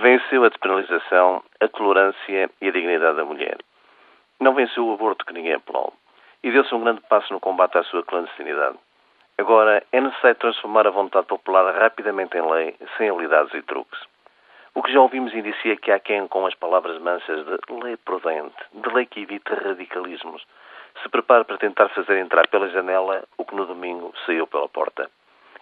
Venceu a despenalização, a tolerância e a dignidade da mulher. Não venceu o aborto que ninguém apelou. E deu-se um grande passo no combate à sua clandestinidade. Agora, é necessário transformar a vontade popular rapidamente em lei, sem habilidades e truques. O que já ouvimos indicia que há quem, com as palavras mansas de lei prudente, de lei que evita radicalismos, se prepare para tentar fazer entrar pela janela o que no domingo saiu pela porta.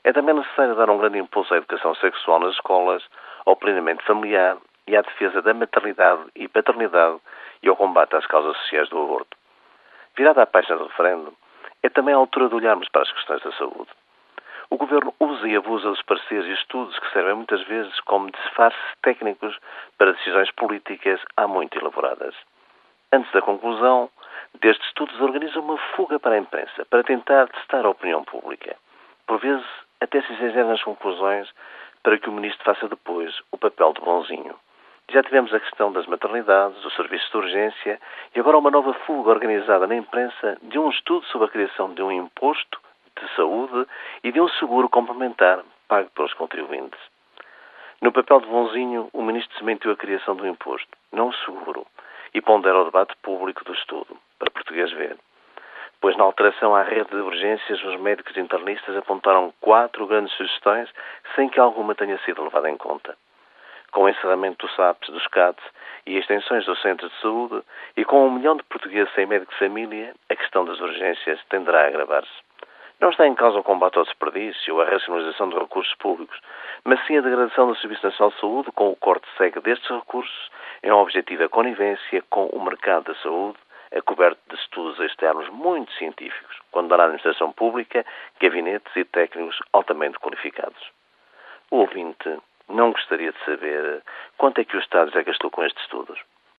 É também necessário dar um grande impulso à educação sexual nas escolas, ao plenamente familiar e à defesa da maternidade e paternidade e ao combate às causas sociais do aborto. Virada à página do referendo, é também a altura de olharmos para as questões da saúde. O Governo usa e abusa dos pareceres e estudos que servem muitas vezes como disfarces técnicos para decisões políticas há muito elaboradas. Antes da conclusão destes estudos, organiza uma fuga para a imprensa para tentar testar a opinião pública. Por vezes, até se exagera nas conclusões para que o Ministro faça depois o papel de bonzinho. Já tivemos a questão das maternidades, dos serviços de urgência e agora uma nova fuga organizada na imprensa de um estudo sobre a criação de um imposto de saúde e de um seguro complementar pago pelos contribuintes. No papel de bonzinho, o Ministro desmentiu a criação do imposto, não o seguro, e pondera o debate público do estudo, para português ver. Pois na alteração à rede de urgências, os médicos internistas apontaram quatro grandes sugestões sem que alguma tenha sido levada em conta. Com o encerramento dos SAPs, dos CATs e extensões dos centros de saúde, e com um milhão de portugueses sem médico de família, a questão das urgências tenderá a agravar-se. Não está em causa o combate ao desperdício ou a racionalização dos recursos públicos, mas sim a degradação do Serviço Nacional de Saúde com o corte cego destes recursos em um objetivo a conivência com o mercado da saúde coberto de estudos externos muito científicos, quando na administração pública gabinetes e técnicos altamente qualificados. O ouvinte não gostaria de saber quanto é que o Estado já gastou com estes estudos.